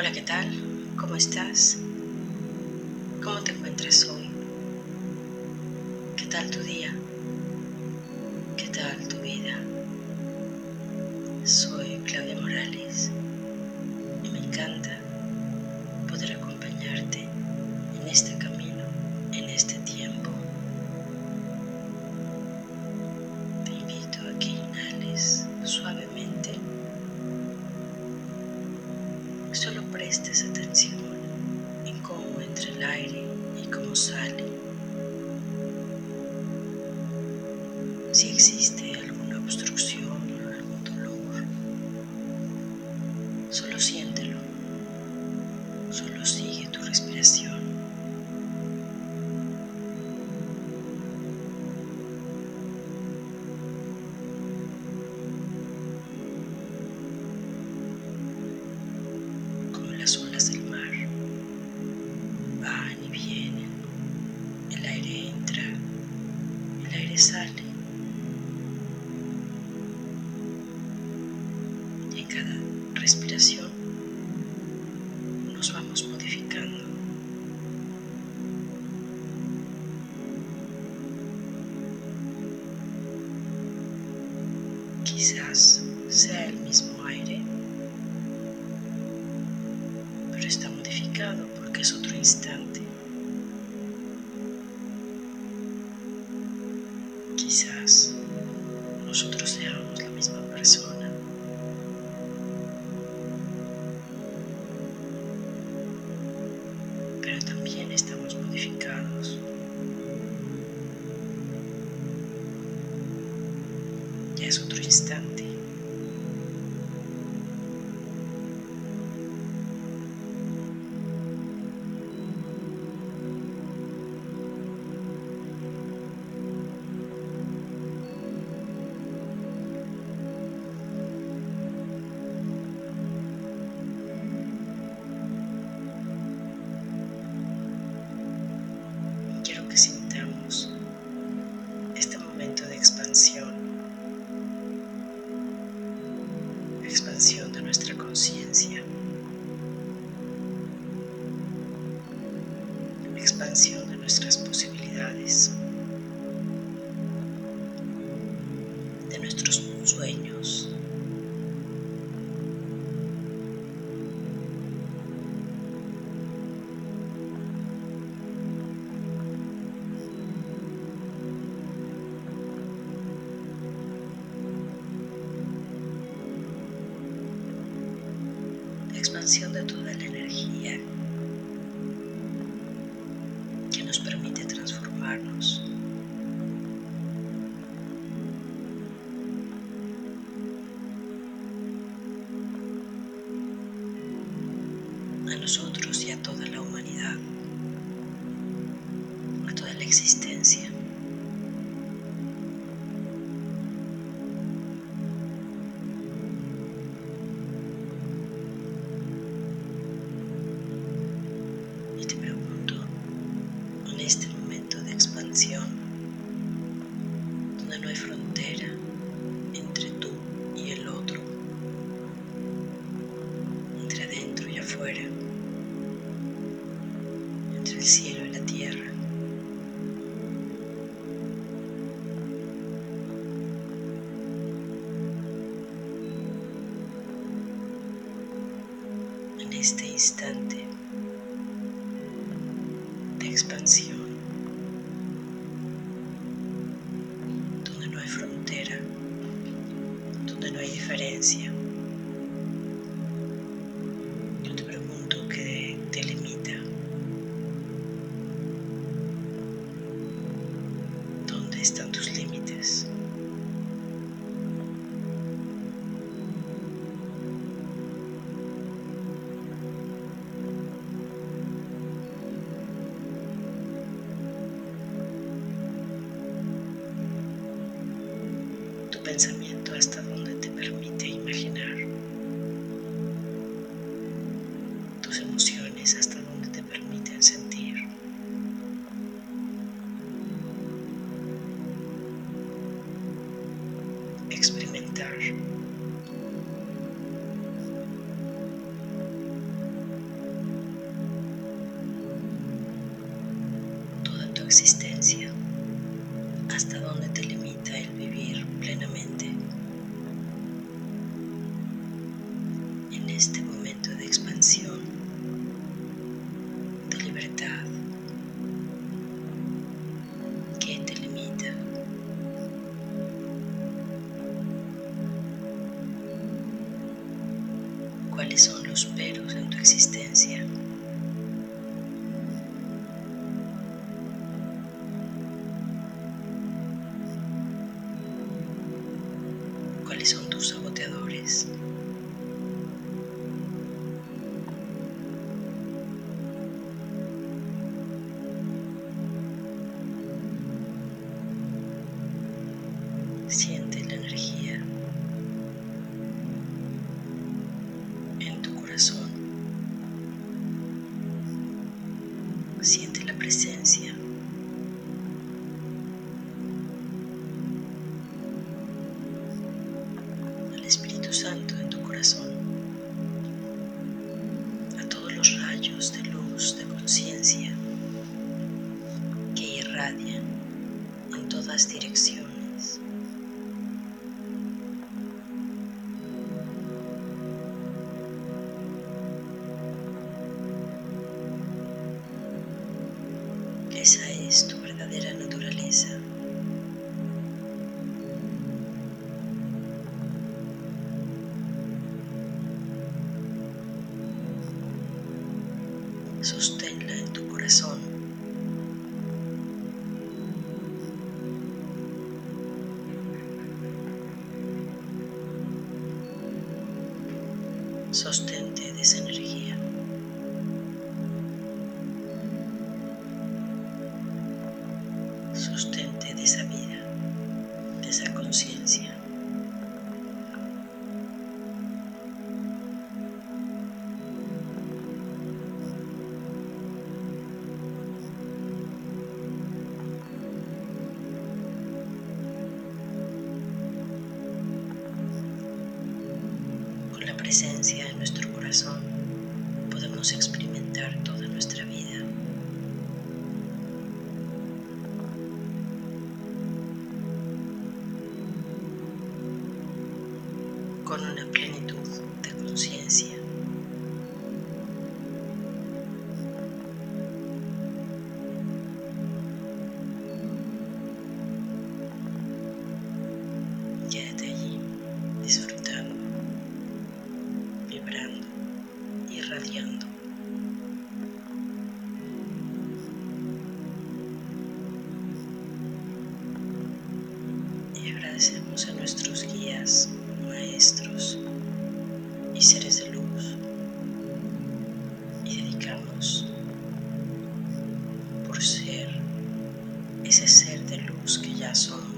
Hola, ¿qué tal? ¿Cómo estás? ¿Cómo te encuentras hoy? ¿Qué tal tu día? Quizás sea el mismo aire, pero está modificado porque es otro instante. Quizás nosotros seamos Es otro instante. Nuestra conciencia, expansión de toda la energía que nos permite transformarnos. En este momento de expansión, donde no hay frontera entre tú y el otro, entre adentro y afuera, entre el cielo y la tierra, en este instante diferencia. Pensamiento hasta donde te permite imaginar, cuáles son los peros en tu existencia. Siente la presencia. al Espíritu Santo en tu corazón, a todos los rayos de luz, de conciencia que irradian en todas direcciones. Sostente de esa energía. Sostente de esa vida, de esa conciencia. Presencia en nuestro corazón podemos experimentar toda nuestra vida. con una plenitud de conciencia. Y agradecemos a nuestros guías, maestros y seres de luz. Y dedicamos por ser ese ser de luz que ya somos.